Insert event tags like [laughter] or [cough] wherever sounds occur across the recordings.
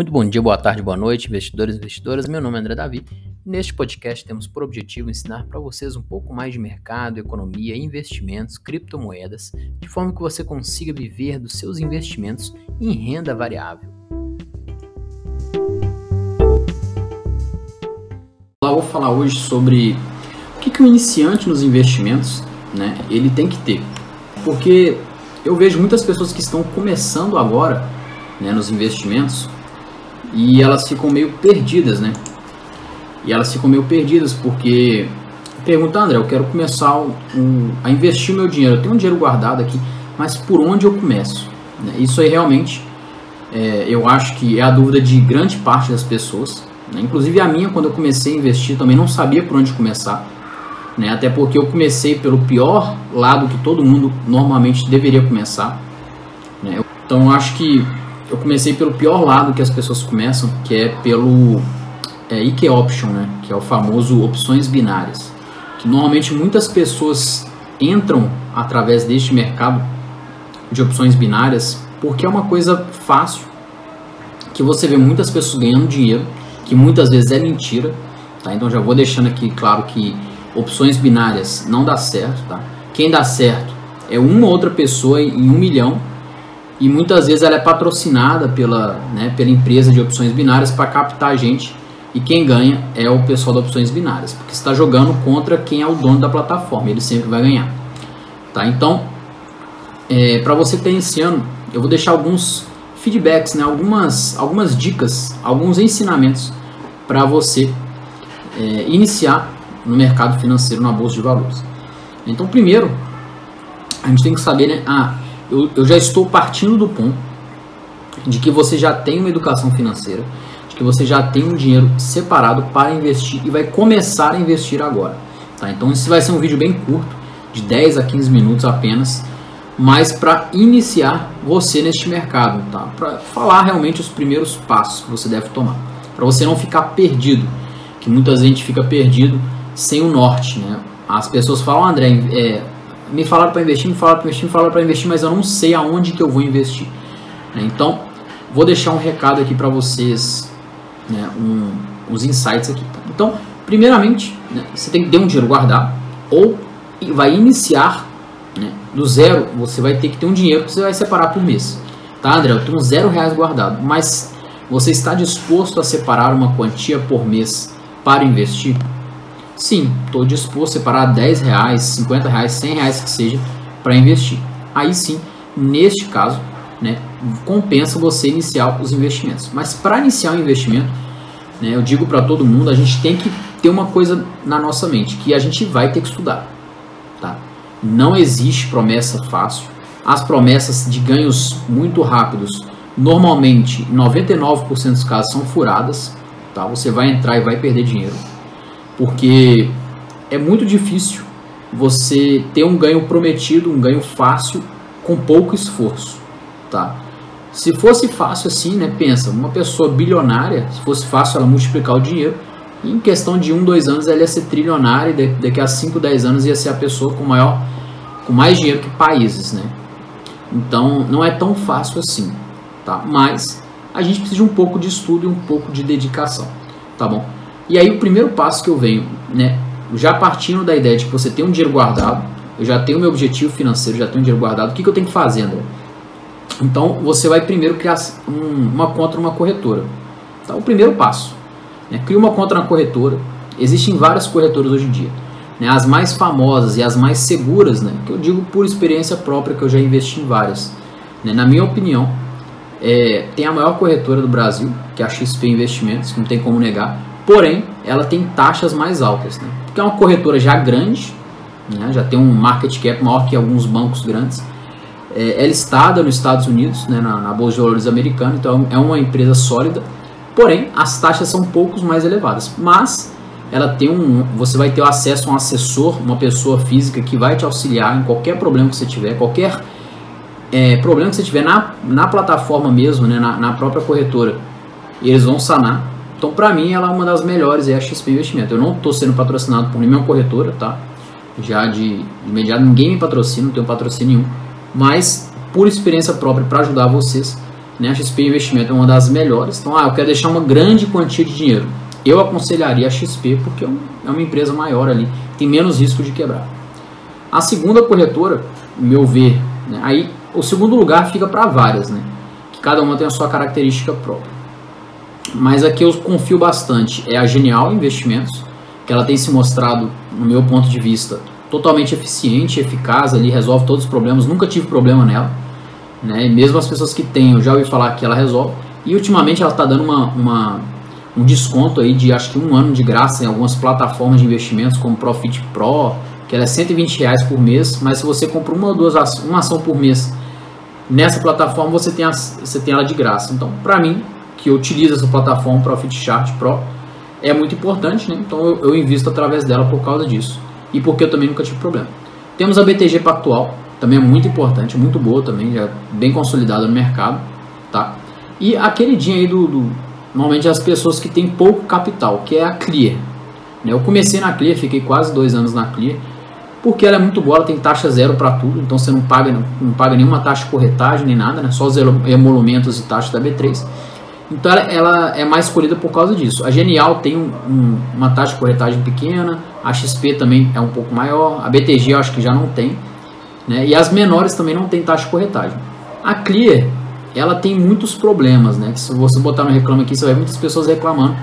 Muito bom dia, boa tarde, boa noite, investidores e investidoras. Meu nome é André Davi. Neste podcast temos por objetivo ensinar para vocês um pouco mais de mercado, economia, investimentos, criptomoedas, de forma que você consiga viver dos seus investimentos em renda variável. Eu vou falar hoje sobre o que, que o iniciante nos investimentos, né, ele tem que ter. Porque eu vejo muitas pessoas que estão começando agora né, nos investimentos e elas ficam meio perdidas, né? E elas ficam meio perdidas porque pergunta, André, eu quero começar um, a investir meu dinheiro. Eu tenho um dinheiro guardado aqui, mas por onde eu começo? Né? Isso aí realmente é, eu acho que é a dúvida de grande parte das pessoas. Né? Inclusive a minha, quando eu comecei a investir, também não sabia por onde começar. Né? Até porque eu comecei pelo pior lado que todo mundo normalmente deveria começar. Né? Então eu acho que eu comecei pelo pior lado que as pessoas começam, que é pelo é, IK Option, né? que é o famoso opções binárias. Que normalmente muitas pessoas entram através deste mercado de opções binárias porque é uma coisa fácil, que você vê muitas pessoas ganhando dinheiro, que muitas vezes é mentira. Tá? Então já vou deixando aqui claro que opções binárias não dá certo. Tá? Quem dá certo é uma outra pessoa em um milhão e muitas vezes ela é patrocinada pela, né, pela empresa de opções binárias para captar a gente e quem ganha é o pessoal de opções binárias, porque está jogando contra quem é o dono da plataforma, ele sempre vai ganhar. Tá? Então, é, para você ter esse ano, eu vou deixar alguns feedbacks, né, algumas, algumas dicas, alguns ensinamentos para você é, iniciar no mercado financeiro na bolsa de valores. Então, primeiro, a gente tem que saber, né, ah, eu, eu já estou partindo do ponto de que você já tem uma educação financeira, de que você já tem um dinheiro separado para investir e vai começar a investir agora. Tá? Então esse vai ser um vídeo bem curto, de 10 a 15 minutos apenas, mas para iniciar você neste mercado, tá? para falar realmente os primeiros passos que você deve tomar, para você não ficar perdido, que muita gente fica perdido sem o norte. Né? As pessoas falam, André, é, me falaram para investir, me falaram para investir, me falaram para investir, mas eu não sei aonde que eu vou investir. Né? Então, vou deixar um recado aqui para vocês, né, um, uns insights aqui. Então, primeiramente, né, você tem que ter um dinheiro guardado ou vai iniciar né, do zero. Você vai ter que ter um dinheiro que você vai separar por mês. Tá, André? Eu tenho zero reais guardado, mas você está disposto a separar uma quantia por mês para investir? Sim, estou disposto a separar 10 reais, 50 reais, 100 reais que seja para investir. Aí sim, neste caso, né, compensa você iniciar os investimentos. Mas para iniciar o investimento, né, eu digo para todo mundo, a gente tem que ter uma coisa na nossa mente, que a gente vai ter que estudar. Tá? Não existe promessa fácil. As promessas de ganhos muito rápidos, normalmente, 99% dos casos são furadas. Tá? Você vai entrar e vai perder dinheiro porque é muito difícil você ter um ganho prometido, um ganho fácil com pouco esforço, tá? Se fosse fácil assim, né? Pensa, uma pessoa bilionária, se fosse fácil ela multiplicar o dinheiro, em questão de um, dois anos ela ia ser trilionária e daqui a 5, 10 anos ia ser a pessoa com maior, com mais dinheiro que países, né? Então não é tão fácil assim, tá? Mas a gente precisa de um pouco de estudo e um pouco de dedicação, tá bom? E aí o primeiro passo que eu venho, né, já partindo da ideia de que você tem um dinheiro guardado, eu já tenho meu objetivo financeiro, já tenho um dinheiro guardado, o que, que eu tenho que fazer, André? Então você vai primeiro criar um, uma conta numa corretora. Tá? O primeiro passo. Né? Cria uma conta na corretora. Existem várias corretoras hoje em dia. Né? As mais famosas e as mais seguras, né? que eu digo por experiência própria, que eu já investi em várias. Né? Na minha opinião, é, tem a maior corretora do Brasil, que é a XP Investimentos, não tem como negar porém ela tem taxas mais altas, né? porque é uma corretora já grande, né? já tem um market cap maior que alguns bancos grandes, é, é listada nos Estados Unidos, né? na, na Bolsa de Valores americana, então é uma empresa sólida, porém as taxas são um pouco mais elevadas, mas ela tem um, você vai ter acesso a um assessor, uma pessoa física que vai te auxiliar em qualquer problema que você tiver, qualquer é, problema que você tiver na, na plataforma mesmo, né, na, na própria corretora, eles vão sanar então, para mim, ela é uma das melhores, é a XP Investimento. Eu não estou sendo patrocinado por nenhuma corretora, tá? Já de, de imediato, ninguém me patrocina, não tenho patrocínio nenhum. Mas, por experiência própria, para ajudar vocês, Né? A XP Investimento é uma das melhores. Então, ah, eu quero deixar uma grande quantia de dinheiro. Eu aconselharia a XP porque é, é uma empresa maior ali, tem menos risco de quebrar. A segunda corretora, meu ver, né? aí o segundo lugar fica para várias, né? que cada uma tem a sua característica própria. Mas aqui eu confio bastante é a Genial Investimentos, que ela tem se mostrado, no meu ponto de vista, totalmente eficiente, eficaz ali, resolve todos os problemas, nunca tive problema nela. Né? Mesmo as pessoas que têm, eu já ouvi falar que ela resolve. E ultimamente ela está dando uma, uma, um desconto aí de acho que um ano de graça em algumas plataformas de investimentos como Profit Pro, que ela é 120 reais por mês, mas se você compra uma ou duas uma ação por mês nessa plataforma, você tem, a, você tem ela de graça. Então, para mim, que eu utilizo essa plataforma Profit Chart Pro, é muito importante, né? então eu, invisto através dela por causa disso e porque eu também nunca tive problema. Temos a BTG Pactual, também é muito importante, muito boa também, já bem consolidada no mercado, tá? E a queridinha aí do, do normalmente as pessoas que têm pouco capital, que é a Clear. Né? Eu comecei na Clear, fiquei quase dois anos na Clear, porque ela é muito boa, ela tem taxa zero para tudo, então você não paga, não paga nenhuma taxa de corretagem nem nada, né? só os emolumentos e taxas da B3. Então ela, ela, é mais escolhida por causa disso. A Genial tem um, um, uma taxa de corretagem pequena, a XP também é um pouco maior, a BTG eu acho que já não tem, né? e as menores também não tem taxa de corretagem. A Clear, ela tem muitos problemas, né? Se você botar no reclame aqui, você vai ver muitas pessoas reclamando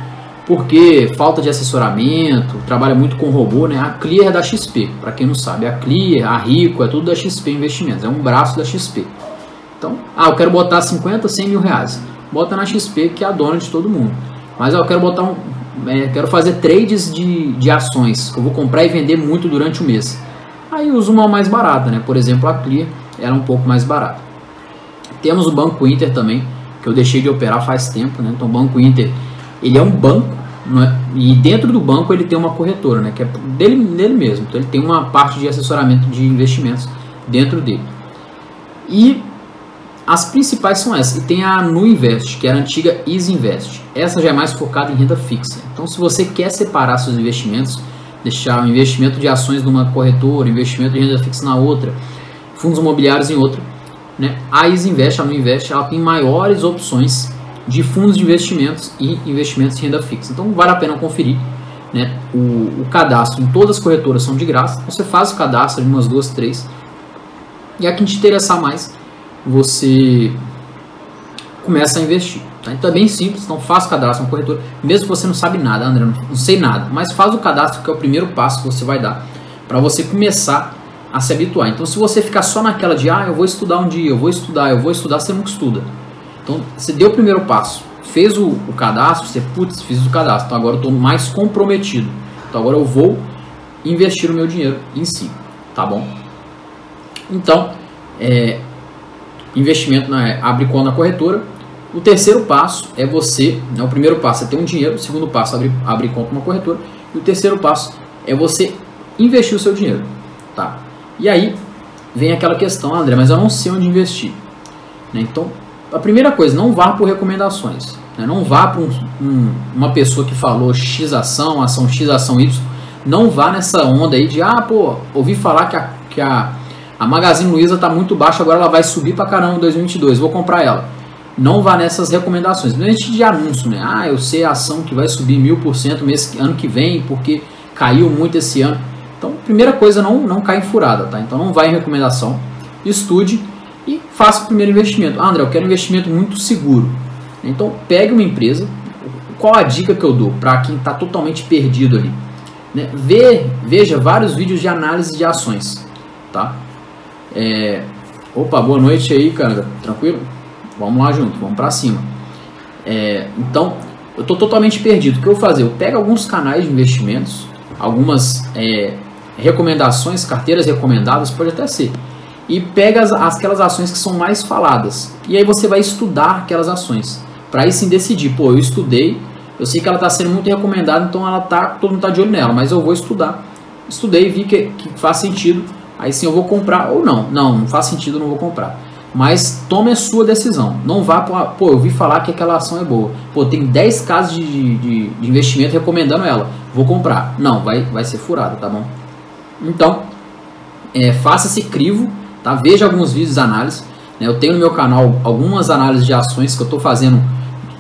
porque falta de assessoramento, trabalha muito com robô, né? A Clear é da XP, para quem não sabe, a Clear, a Rico, é tudo da XP Investimentos, é um braço da XP. Então, ah, eu quero botar 50, 100 mil reais, bota na XP que é a dona de todo mundo. Mas ah, eu quero botar um, é, quero fazer trades de, de ações, eu vou comprar e vender muito durante o mês. Aí uso uma mais barata, né? Por exemplo, a Clear era um pouco mais barata. Temos o Banco Inter também, que eu deixei de operar faz tempo, né? Então o Banco Inter, ele é um banco, é? e dentro do banco ele tem uma corretora, né? Que é dele, dele mesmo. Então ele tem uma parte de assessoramento de investimentos dentro dele. E as principais são essas. E tem a Nuinvest, que era a antiga Easy Invest. Essa já é mais focada em renda fixa. Então se você quer separar seus investimentos, deixar o investimento de ações numa corretora, investimento de renda fixa na outra, fundos imobiliários em outra, né? A Isinvest, a Nuinvest, ela tem maiores opções de fundos de investimentos e investimentos em renda fixa. Então vale a pena conferir. Né? O, o cadastro em todas as corretoras são de graça. Você faz o cadastro em umas duas, três. E a que te interessar mais, você começa a investir. Tá? Então é bem simples. Então faz o cadastro na corretora. Mesmo que você não sabe nada, André, não sei nada. Mas faz o cadastro que é o primeiro passo que você vai dar para você começar a se habituar. Então, se você ficar só naquela de, ah, eu vou estudar um dia, eu vou estudar, eu vou estudar, você nunca estuda. Então, você deu o primeiro passo, fez o, o cadastro, você, putz, fiz o cadastro, então agora eu estou mais comprometido. Então, agora eu vou investir o meu dinheiro em si, tá bom? Então, é, investimento na abre conta na corretora. O terceiro passo é você, né, o primeiro passo é ter um dinheiro, o segundo passo é abrir, abrir conta numa corretora, e o terceiro passo é você investir o seu dinheiro, tá? E aí vem aquela questão, André, mas eu não sei onde investir. Né? Então, a primeira coisa, não vá por recomendações. Né? Não vá para um, um, uma pessoa que falou X ação, ação X, ação Y. Não vá nessa onda aí de, ah, pô, ouvi falar que a, que a, a Magazine Luiza está muito baixa, agora ela vai subir para caramba em 2022, vou comprar ela. Não vá nessas recomendações. Existe de anúncio, né? Ah, eu sei a ação que vai subir mil por cento ano que vem porque caiu muito esse ano. Então, primeira coisa, não, não cai em furada, tá? Então, não vai em recomendação, estude e faça o primeiro investimento. Ah, André, eu quero um investimento muito seguro. Então, pegue uma empresa. Qual a dica que eu dou para quem está totalmente perdido ali? Né? Vê, veja vários vídeos de análise de ações, tá? É... Opa, boa noite aí, cara. Tranquilo? Vamos lá junto, vamos para cima. É... Então, eu estou totalmente perdido. O que eu vou fazer? Eu pego alguns canais de investimentos, algumas é, recomendações, carteiras recomendadas, pode até ser. E pega as, aquelas ações que são mais faladas. E aí você vai estudar aquelas ações. Para aí sim decidir, pô, eu estudei, eu sei que ela está sendo muito recomendada, então ela tá, todo mundo está de olho nela, mas eu vou estudar. Estudei, vi que, que faz sentido, aí sim eu vou comprar ou não. Não, não faz sentido, não vou comprar. Mas tome a sua decisão. Não vá para. Pô, eu vi falar que aquela ação é boa. Pô, tem 10 casos de, de, de investimento recomendando ela. Vou comprar. Não, vai, vai ser furado, tá bom? Então, é, faça esse crivo, tá? veja alguns vídeos de análise. Né? Eu tenho no meu canal algumas análises de ações que eu estou fazendo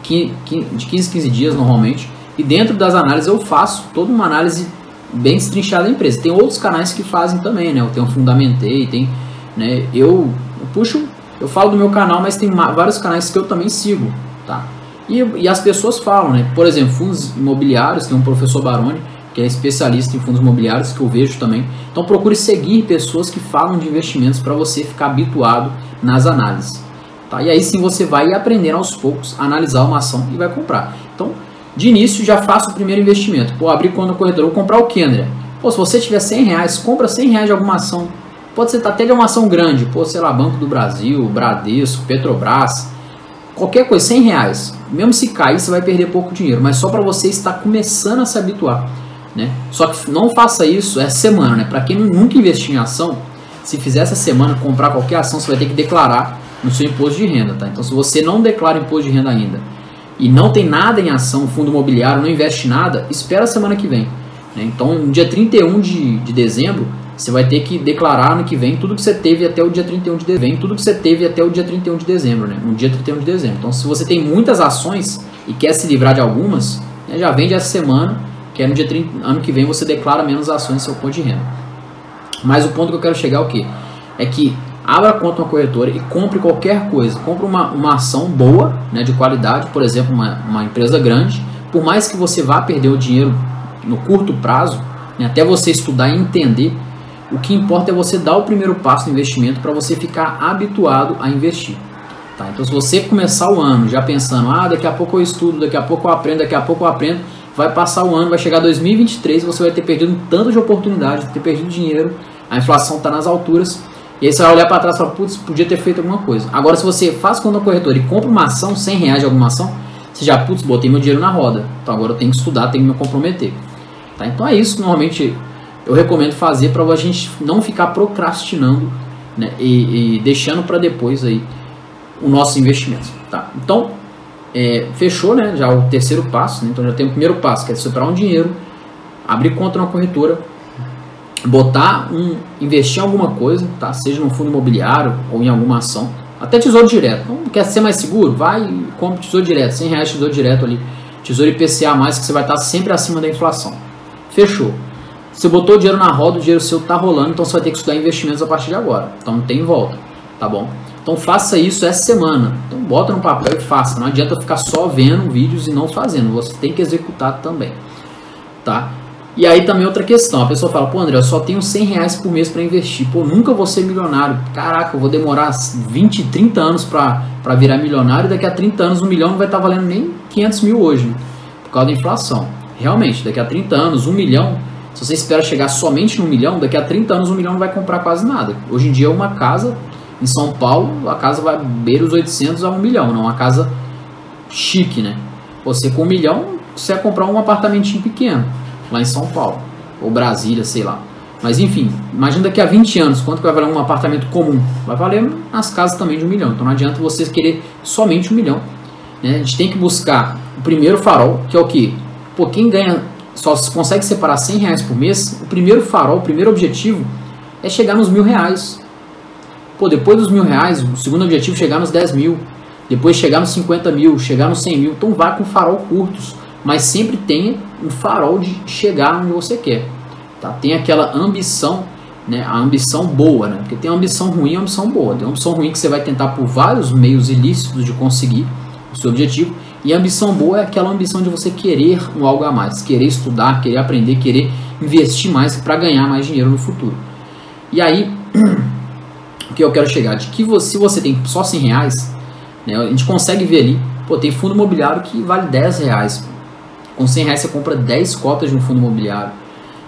de 15 15 dias normalmente. E dentro das análises eu faço toda uma análise bem destrinchada da empresa. Tem outros canais que fazem também, né? Eu tenho Fundamentei, tem, né? Eu, eu puxo, eu falo do meu canal, mas tem vários canais que eu também sigo, tá? E, e as pessoas falam, né? Por exemplo, fundos imobiliários, tem um professor Baroni, que é especialista em fundos imobiliários, que eu vejo também. Então procure seguir pessoas que falam de investimentos para você ficar habituado nas análises. Tá? E aí sim você vai aprender aos poucos a analisar uma ação e vai comprar. Então, de início, já faça o primeiro investimento. Pô, abrir conta no corretor, vou comprar o Kendra. Pô, se você tiver 100 reais, compra 100 reais de alguma ação. Pode ser até de uma ação grande, pô, sei lá, Banco do Brasil, Bradesco, Petrobras, qualquer coisa, 100 reais. Mesmo se cair, você vai perder pouco dinheiro, mas só para você estar começando a se habituar. Né? Só que não faça isso essa semana, né? Para quem nunca investiu em ação, se fizer essa semana comprar qualquer ação, você vai ter que declarar no seu imposto de renda, tá? Então, se você não declara imposto de renda ainda e não tem nada em ação, fundo imobiliário, não investe nada, espera a semana que vem. Né? Então, no dia 31 de, de dezembro, você vai ter que declarar no que vem tudo que você teve até o dia 31 de dezembro, tudo que você teve até o dia 31 de dezembro, né? No dia 31 de dezembro. Então, se você tem muitas ações e quer se livrar de algumas, né, já vende essa semana, que é no dia 30, ano que vem você declara menos ações no seu ponto de renda. Mas o ponto que eu quero chegar é o quê? É que abra conta uma corretora e compre qualquer coisa. Compre uma, uma ação boa, né, de qualidade, por exemplo, uma, uma empresa grande. Por mais que você vá perder o dinheiro no curto prazo, né, até você estudar e entender, o que importa é você dar o primeiro passo no investimento para você ficar habituado a investir. Tá? Então, se você começar o ano já pensando, ah, daqui a pouco eu estudo, daqui a pouco eu aprendo, daqui a pouco eu aprendo, vai passar o ano, vai chegar 2023, você vai ter perdido um tanto de oportunidade, ter perdido dinheiro, a inflação está nas alturas e aí você vai olhar para trás e falar, putz, podia ter feito alguma coisa. Agora, se você faz conta corretora e compra uma ação, 100 reais de alguma ação, você já, putz, botei meu dinheiro na roda. Então agora eu tenho que estudar, tenho que me comprometer. Tá? Então é isso que normalmente eu recomendo fazer para a gente não ficar procrastinando né, e, e deixando para depois aí o nosso investimento. Tá? Então, é, fechou né, já o terceiro passo. Né? Então já tem o primeiro passo, que é separar um dinheiro, abrir conta na corretora, botar um, investir em alguma coisa, tá? Seja no fundo imobiliário ou em alguma ação, até tesouro direto. Então, quer ser mais seguro? Vai e compra tesouro direto, 100 reais tesouro direto ali, tesouro IPCA mais que você vai estar sempre acima da inflação. Fechou. Você botou o dinheiro na roda, o dinheiro seu tá rolando, então você vai ter que estudar investimentos a partir de agora. Então não tem volta, tá bom? Então faça isso essa semana. Então bota no papel e faça. Não adianta ficar só vendo vídeos e não fazendo. Você tem que executar também, tá? E aí também outra questão, a pessoa fala, pô André, eu só tenho 100 reais por mês para investir, pô, nunca vou ser milionário, caraca, eu vou demorar 20, 30 anos para virar milionário, daqui a 30 anos um milhão não vai estar tá valendo nem 500 mil hoje, por causa da inflação. Realmente, daqui a 30 anos, um milhão, se você espera chegar somente no milhão, daqui a 30 anos um milhão não vai comprar quase nada. Hoje em dia uma casa em São Paulo, a casa vai beira os 800 a um milhão, não uma casa chique, né? Você com um milhão, você vai comprar um apartamentinho pequeno lá em São Paulo, ou Brasília, sei lá. Mas enfim, imagina daqui a 20 anos, quanto vai valer um apartamento comum? Vai valer nas casas também de um milhão. Então não adianta você querer somente um milhão. Né? A gente tem que buscar o primeiro farol, que é o que? Pô, quem ganha, só consegue separar 100 reais por mês, o primeiro farol, o primeiro objetivo é chegar nos mil reais. Pô, depois dos mil reais, o segundo objetivo é chegar nos 10 mil. Depois chegar nos 50 mil, chegar nos 100 mil. Então vá com farol curtos mas sempre tenha um farol de chegar onde você quer. Tá? Tem aquela ambição, né? a ambição boa, né? porque tem ambição ruim e ambição boa. Tem ambição ruim que você vai tentar por vários meios ilícitos de conseguir o seu objetivo, e a ambição boa é aquela ambição de você querer um algo a mais, querer estudar, querer aprender, querer investir mais para ganhar mais dinheiro no futuro. E aí, [clears throat] o que eu quero chegar de que você, se você tem só 100 reais, né, a gente consegue ver ali, pô, tem fundo imobiliário que vale 10 reais. Com 100 reais você compra 10 cotas de um fundo imobiliário.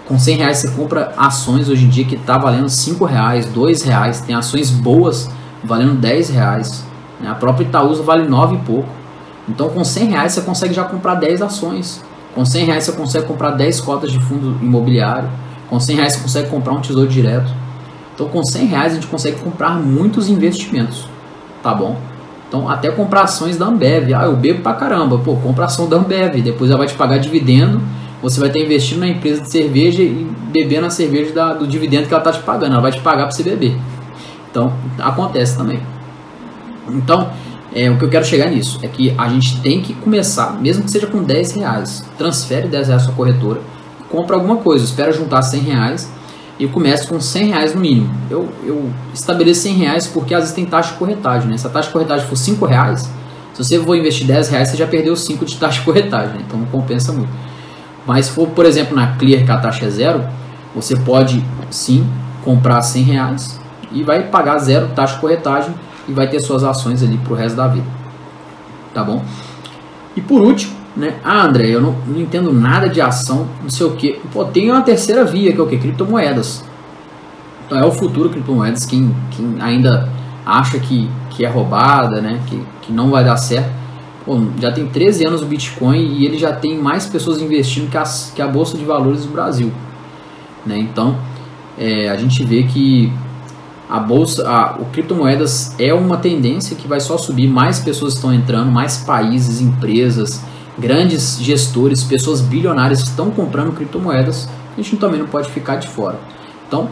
Com 100 reais você compra ações hoje em dia que está valendo 5 reais, 2 reais. Tem ações boas valendo 10 reais. Né? A própria Itaúsa vale 9 e pouco. Então com 100 reais você consegue já comprar 10 ações. Com 100 reais você consegue comprar 10 cotas de fundo imobiliário. Com 100 reais você consegue comprar um tesouro direto. Então com 100 reais a gente consegue comprar muitos investimentos. Tá bom? Então, até comprar ações da Ambev. Ah, eu bebo pra caramba. Pô, compra ação da Ambev. Depois ela vai te pagar dividendo. Você vai estar investindo na empresa de cerveja e bebendo a cerveja da, do dividendo que ela está te pagando. Ela vai te pagar para você beber. Então, acontece também. Então, é, o que eu quero chegar nisso é que a gente tem que começar, mesmo que seja com 10 reais, transfere 10 reais sua corretora, compra alguma coisa, espera juntar 100 reais e comece com 100 reais no mínimo. Eu, eu estabeleço 100 reais porque às vezes tem taxa de corretagem, né? Se a taxa de corretagem for 5 reais, se você for investir 10 reais, você já perdeu 5 de taxa de corretagem, né? então não compensa muito. Mas se for, por exemplo, na Clear, que a taxa é zero, você pode sim comprar 100 reais e vai pagar zero taxa de corretagem e vai ter suas ações ali para o resto da vida. Tá bom? E por último, né? Ah, André, eu não, não entendo nada de ação, não sei o que. Pô, tem uma terceira via, que é o que? Criptomoedas. Então é o futuro criptomoedas. Quem, quem ainda acha que, que é roubada, né? Que, que não vai dar certo. Pô, já tem 13 anos o Bitcoin e ele já tem mais pessoas investindo que, as, que a Bolsa de Valores do Brasil. Né? Então, é, a gente vê que a bolsa, a, o criptomoedas é uma tendência que vai só subir, mais pessoas estão entrando, mais países, empresas, grandes gestores, pessoas bilionárias estão comprando criptomoedas, a gente também não pode ficar de fora. Então,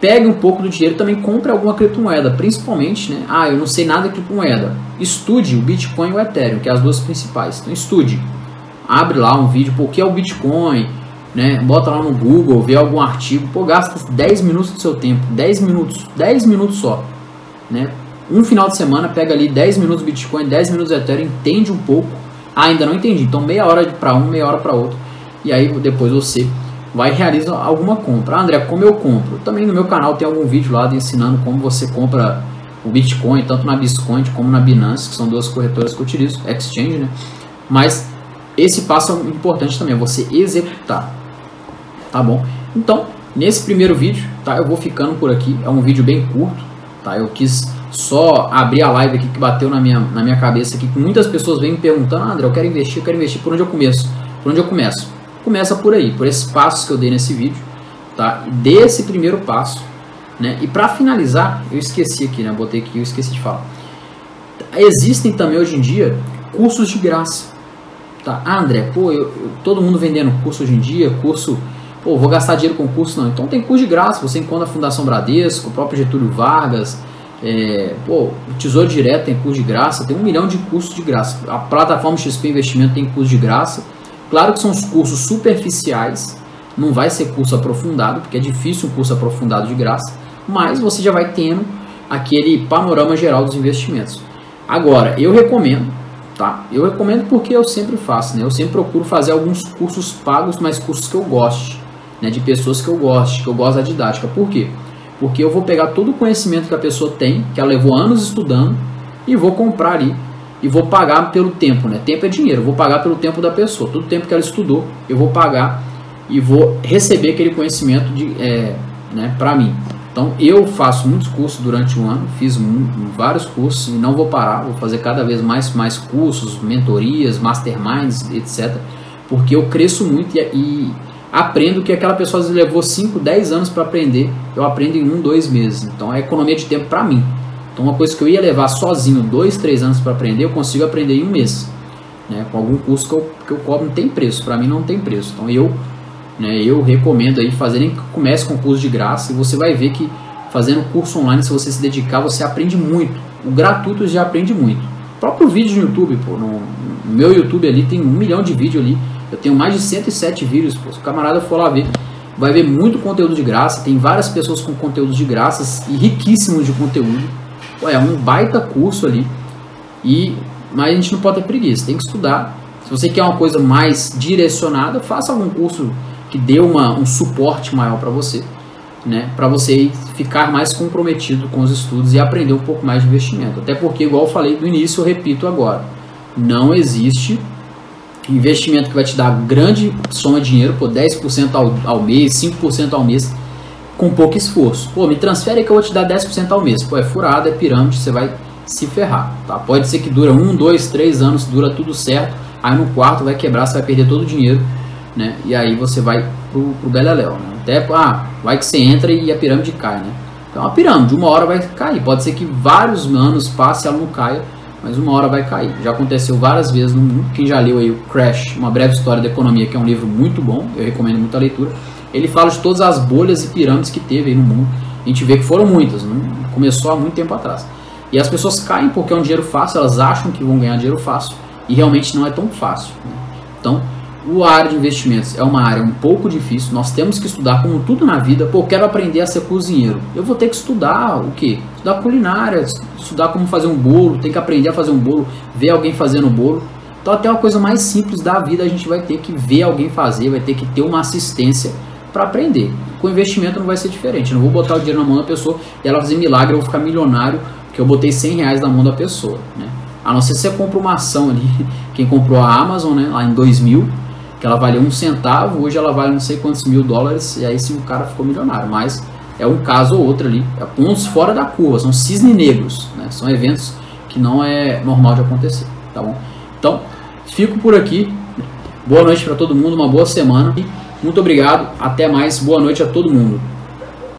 pegue um pouco do dinheiro e também compre alguma criptomoeda, principalmente, né? Ah, eu não sei nada de criptomoeda. Estude o Bitcoin e o Ethereum, que é as duas principais. Então, estude. Abre lá um vídeo, porque é o Bitcoin, né? Bota lá no Google, vê algum artigo, pô, gasta 10 minutos do seu tempo, 10 minutos, 10 minutos só, né? Um final de semana, pega ali 10 minutos Bitcoin, 10 minutos Ethereum, entende um pouco. Ah, ainda não entendi, então meia hora para um, meia hora para outro. E aí depois você vai realizar alguma compra. Ah, André, como eu compro? Também no meu canal tem algum vídeo lá ensinando como você compra o Bitcoin, tanto na Biscoint como na Binance, que são duas corretoras que eu utilizo, exchange, né? Mas esse passo é importante também, é você executar tá bom? Então, nesse primeiro vídeo, tá? Eu vou ficando por aqui, é um vídeo bem curto, tá? Eu quis só abrir a live aqui que bateu na minha, na minha cabeça aqui, que muitas pessoas vêm me perguntando, ah, André, eu quero investir, eu quero investir, por onde eu começo? Por onde eu começo? Começa por aí, por esses passos que eu dei nesse vídeo, tá? Desse primeiro passo, né? E para finalizar, eu esqueci aqui, né? Botei aqui, eu esqueci de falar. Existem também hoje em dia cursos de graça, tá? Ah, André, pô, eu, eu, todo mundo vendendo curso hoje em dia, curso Pô, vou gastar dinheiro com curso? Não. Então tem curso de graça. Você encontra a Fundação Bradesco, o próprio Getúlio Vargas. É, pô, o Tesouro Direto tem curso de graça. Tem um milhão de cursos de graça. A plataforma XP Investimento tem curso de graça. Claro que são os cursos superficiais. Não vai ser curso aprofundado, porque é difícil um curso aprofundado de graça. Mas você já vai tendo aquele panorama geral dos investimentos. Agora, eu recomendo tá? Eu recomendo porque eu sempre faço, né? Eu sempre procuro fazer alguns cursos pagos, mas cursos que eu goste né, de pessoas que eu gosto, que eu gosto da didática. Por quê? Porque eu vou pegar todo o conhecimento que a pessoa tem, que ela levou anos estudando, e vou comprar ali e vou pagar pelo tempo, né? Tempo é dinheiro, eu vou pagar pelo tempo da pessoa. Todo o tempo que ela estudou, eu vou pagar e vou receber aquele conhecimento de, é, né, para mim. Então eu faço muitos cursos durante o ano, fiz vários cursos e não vou parar, vou fazer cada vez mais, mais cursos, mentorias, masterminds, etc. Porque eu cresço muito e, e aprendo que aquela pessoa levou 5, 10 anos para aprender, eu aprendo em um, dois meses. Então é economia de tempo para mim. Então uma coisa que eu ia levar sozinho 2, 3 anos para aprender, eu consigo aprender em um mês. Né? Com algum curso que eu, que eu cobro não tem preço, para mim não tem preço. Então eu, né, eu recomendo aí fazerem, comece com curso de graça e você vai ver que fazendo curso online, se você se dedicar, você aprende muito. O gratuito já aprende muito. O próprio vídeo no YouTube, pô, no, no meu YouTube ali tem um milhão de vídeos ali eu tenho mais de 107 vídeos, pô. se o camarada for lá ver, vai ver muito conteúdo de graça. Tem várias pessoas com conteúdo de graças e riquíssimos de conteúdo. Pô, é um baita curso ali. E mas a gente não pode ter preguiça, tem que estudar. Se você quer uma coisa mais direcionada, faça algum curso que dê uma, um suporte maior para você, né? Para você ficar mais comprometido com os estudos e aprender um pouco mais de investimento. Até porque, igual eu falei do início, eu repito agora, não existe investimento que vai te dar grande soma de dinheiro, por 10% ao, ao mês, 5% ao mês, com pouco esforço. Pô, me transfere que eu vou te dar 10% ao mês. Pô, é furada, é pirâmide, você vai se ferrar, tá? Pode ser que dura um, dois, três anos, dura tudo certo, aí no quarto vai quebrar, você vai perder todo o dinheiro, né? E aí você vai pro, pro beleléu, né? Até, ah, vai que você entra e a pirâmide cai, né? Então a pirâmide, uma hora vai cair. Pode ser que vários anos passe ela não caia, mas uma hora vai cair. Já aconteceu várias vezes no mundo. Quem já leu aí o Crash, uma breve história da economia, que é um livro muito bom, eu recomendo muita leitura. Ele fala de todas as bolhas e pirâmides que teve aí no mundo. A gente vê que foram muitas, não começou há muito tempo atrás. E as pessoas caem porque é um dinheiro fácil, elas acham que vão ganhar dinheiro fácil e realmente não é tão fácil. Né? Então, a área de investimentos é uma área um pouco difícil, nós temos que estudar como tudo na vida. Pô, quero aprender a ser cozinheiro. Eu vou ter que estudar o quê? Estudar culinária, estudar como fazer um bolo, tem que aprender a fazer um bolo, ver alguém fazendo o bolo. Então até uma coisa mais simples da vida a gente vai ter que ver alguém fazer, vai ter que ter uma assistência para aprender. Com investimento não vai ser diferente. Eu não vou botar o dinheiro na mão da pessoa e ela fazer milagre, eu vou ficar milionário porque eu botei 100 reais na mão da pessoa. Né? A não ser se você compra uma ação ali, [laughs] quem comprou a Amazon né, lá em 2000, que ela valia um centavo, hoje ela vale não sei quantos mil dólares, e aí sim o cara ficou milionário. Mas é um caso ou outro ali, é pontos fora da curva, são cisne negros, né? são eventos que não é normal de acontecer. Tá bom? Então, fico por aqui. Boa noite para todo mundo, uma boa semana. Muito obrigado, até mais, boa noite a todo mundo.